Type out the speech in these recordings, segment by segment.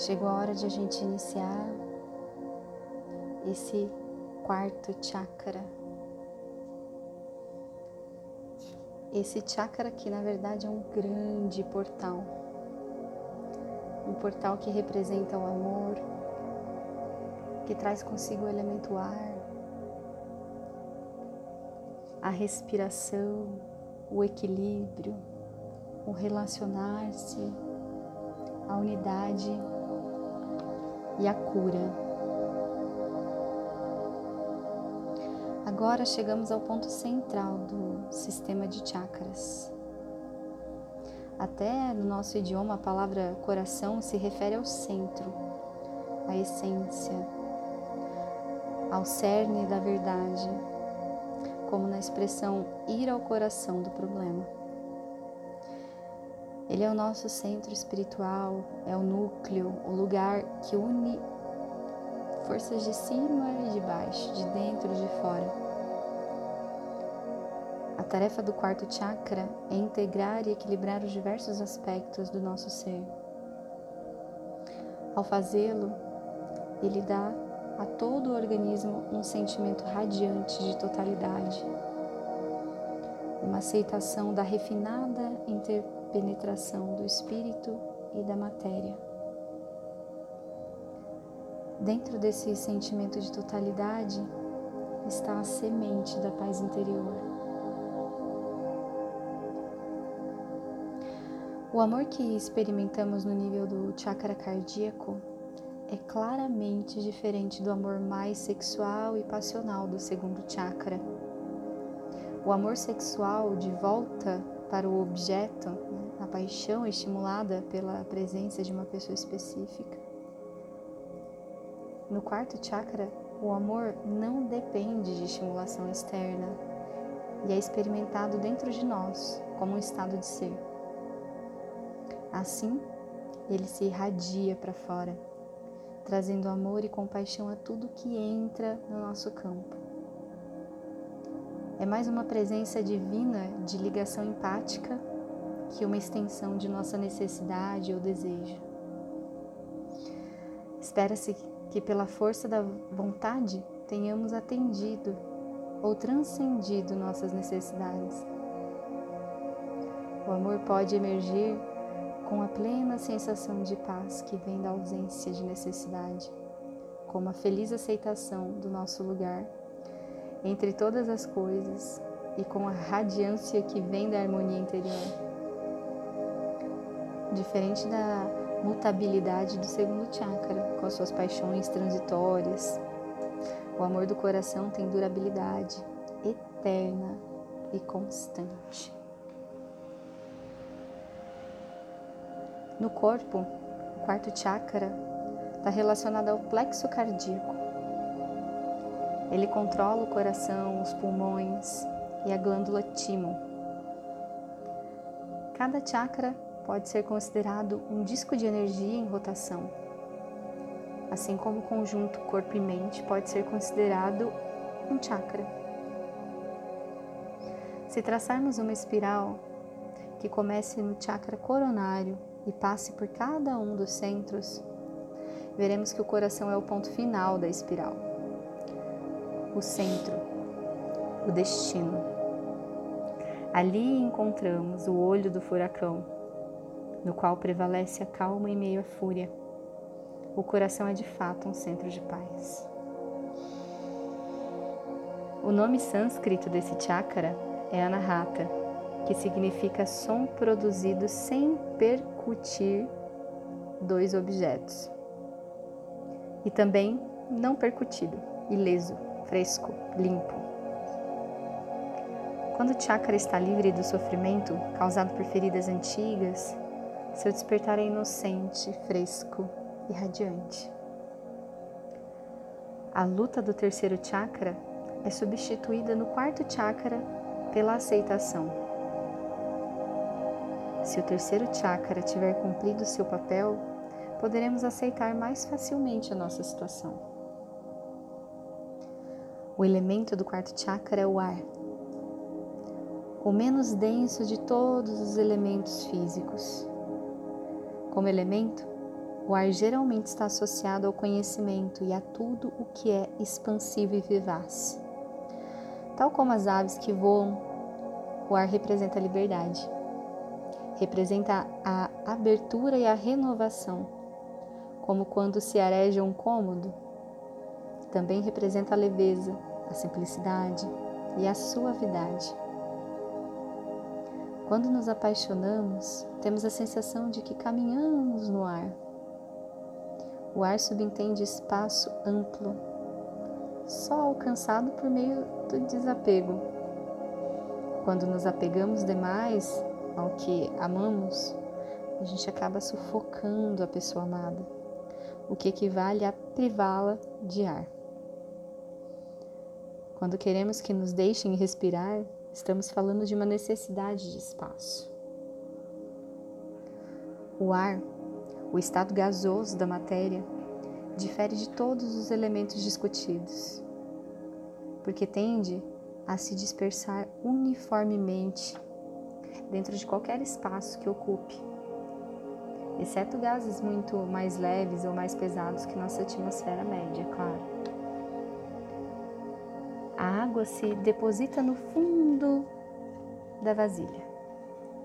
chegou a hora de a gente iniciar esse quarto chakra. Esse chakra que na verdade é um grande portal. Um portal que representa o amor, que traz consigo o elemento ar, a respiração, o equilíbrio, o relacionar-se, a unidade e a cura. Agora chegamos ao ponto central do sistema de chakras. Até no nosso idioma, a palavra coração se refere ao centro, à essência, ao cerne da verdade, como na expressão ir ao coração do problema. Ele é o nosso centro espiritual, é o núcleo, o lugar que une forças de cima e de baixo, de dentro e de fora a tarefa do quarto chakra é integrar e equilibrar os diversos aspectos do nosso ser. Ao fazê-lo, ele dá a todo o organismo um sentimento radiante de totalidade, uma aceitação da refinada interpenetração do espírito e da matéria. Dentro desse sentimento de totalidade está a semente da paz interior O amor que experimentamos no nível do chakra cardíaco é claramente diferente do amor mais sexual e passional do segundo chakra. O amor sexual de volta para o objeto, a paixão estimulada pela presença de uma pessoa específica. No quarto chakra, o amor não depende de estimulação externa e é experimentado dentro de nós como um estado de ser. Assim, ele se irradia para fora, trazendo amor e compaixão a tudo que entra no nosso campo. É mais uma presença divina de ligação empática que uma extensão de nossa necessidade ou desejo. Espera-se que, pela força da vontade, tenhamos atendido ou transcendido nossas necessidades. O amor pode emergir com a plena sensação de paz que vem da ausência de necessidade, como a feliz aceitação do nosso lugar entre todas as coisas e com a radiância que vem da harmonia interior. Diferente da mutabilidade do segundo chakra, com as suas paixões transitórias, o amor do coração tem durabilidade eterna e constante. No corpo, o quarto chakra está relacionado ao plexo cardíaco. Ele controla o coração, os pulmões e a glândula timo. Cada chakra pode ser considerado um disco de energia em rotação, assim como o conjunto corpo e mente pode ser considerado um chakra. Se traçarmos uma espiral que comece no chakra coronário e passe por cada um dos centros, veremos que o coração é o ponto final da espiral, o centro, o destino. Ali encontramos o olho do furacão, no qual prevalece a calma em meio à fúria. O coração é de fato um centro de paz. O nome sânscrito desse chakra é Anahata, que significa som produzido sem percutir dois objetos. E também não percutido, ileso, fresco, limpo. Quando o chakra está livre do sofrimento causado por feridas antigas, seu despertar é inocente, fresco e radiante. A luta do terceiro chakra é substituída no quarto chakra pela aceitação se o terceiro chakra tiver cumprido seu papel, poderemos aceitar mais facilmente a nossa situação. O elemento do quarto chakra é o ar, o menos denso de todos os elementos físicos. Como elemento, O ar geralmente está associado ao conhecimento e a tudo o que é expansivo e vivaz. Tal como as aves que voam, o ar representa a liberdade. Representa a abertura e a renovação, como quando se areja um cômodo. Também representa a leveza, a simplicidade e a suavidade. Quando nos apaixonamos, temos a sensação de que caminhamos no ar. O ar subentende espaço amplo, só alcançado por meio do desapego. Quando nos apegamos demais ao que amamos, a gente acaba sufocando a pessoa amada, o que equivale a privá-la de ar. Quando queremos que nos deixem respirar, Estamos falando de uma necessidade de espaço. O ar, o estado gasoso da matéria, difere de todos os elementos discutidos, porque tende a se dispersar uniformemente dentro de qualquer espaço que ocupe, exceto gases muito mais leves ou mais pesados que nossa atmosfera média, claro água se deposita no fundo da vasilha.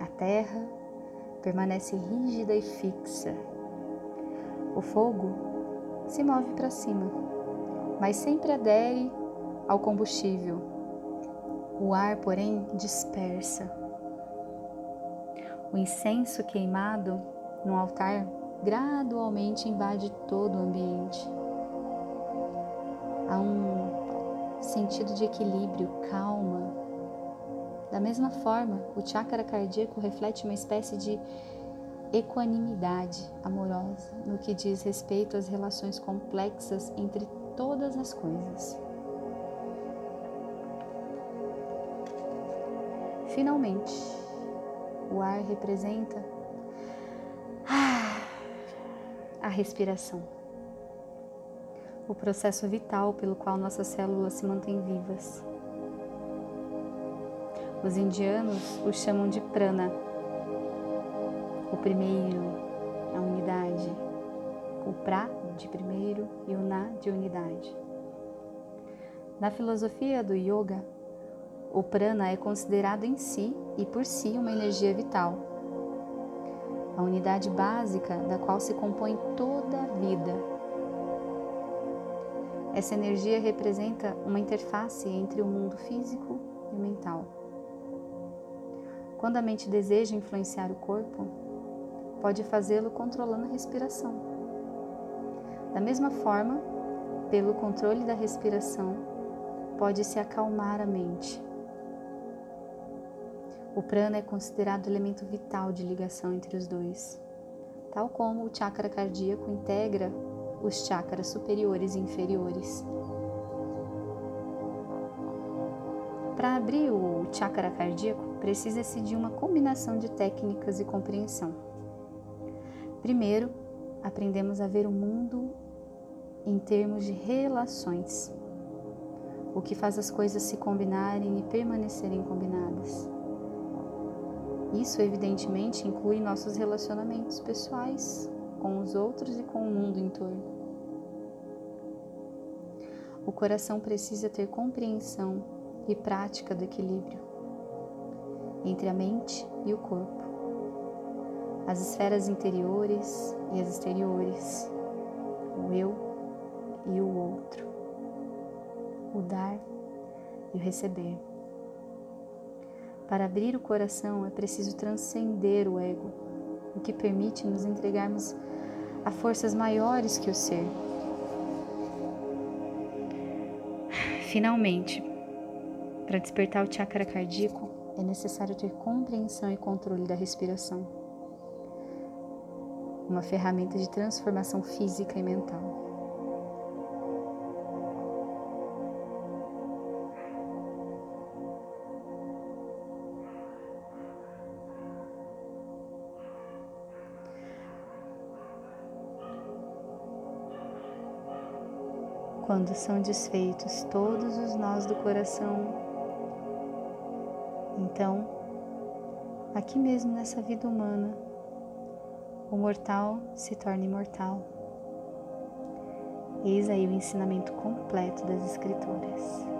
A terra permanece rígida e fixa. O fogo se move para cima, mas sempre adere ao combustível. O ar, porém, dispersa. O incenso queimado no altar gradualmente invade todo o ambiente. Há um sentido de equilíbrio, calma. Da mesma forma, o chakra cardíaco reflete uma espécie de equanimidade amorosa no que diz respeito às relações complexas entre todas as coisas. Finalmente, o ar representa a respiração o processo vital pelo qual nossas células se mantêm vivas. Os indianos o chamam de prana. O primeiro, a unidade. O pra de primeiro e o na de unidade. Na filosofia do yoga, o prana é considerado em si e por si uma energia vital, a unidade básica da qual se compõe toda a vida essa energia representa uma interface entre o mundo físico e mental. Quando a mente deseja influenciar o corpo, pode fazê-lo controlando a respiração. Da mesma forma, pelo controle da respiração, pode-se acalmar a mente. O prana é considerado elemento vital de ligação entre os dois, tal como o chakra cardíaco integra os chakras superiores e inferiores. Para abrir o chakra cardíaco, precisa-se de uma combinação de técnicas e compreensão. Primeiro, aprendemos a ver o mundo em termos de relações, o que faz as coisas se combinarem e permanecerem combinadas. Isso, evidentemente, inclui nossos relacionamentos pessoais, com os outros e com o mundo em torno. O coração precisa ter compreensão e prática do equilíbrio entre a mente e o corpo, as esferas interiores e as exteriores, o eu e o outro, o dar e o receber. Para abrir o coração é preciso transcender o ego, o que permite nos entregarmos a forças maiores que o ser. Finalmente, para despertar o chakra cardíaco, é necessário ter compreensão e controle da respiração, uma ferramenta de transformação física e mental. Quando são desfeitos todos os nós do coração. Então, aqui mesmo nessa vida humana, o mortal se torna imortal. Eis aí o ensinamento completo das Escrituras.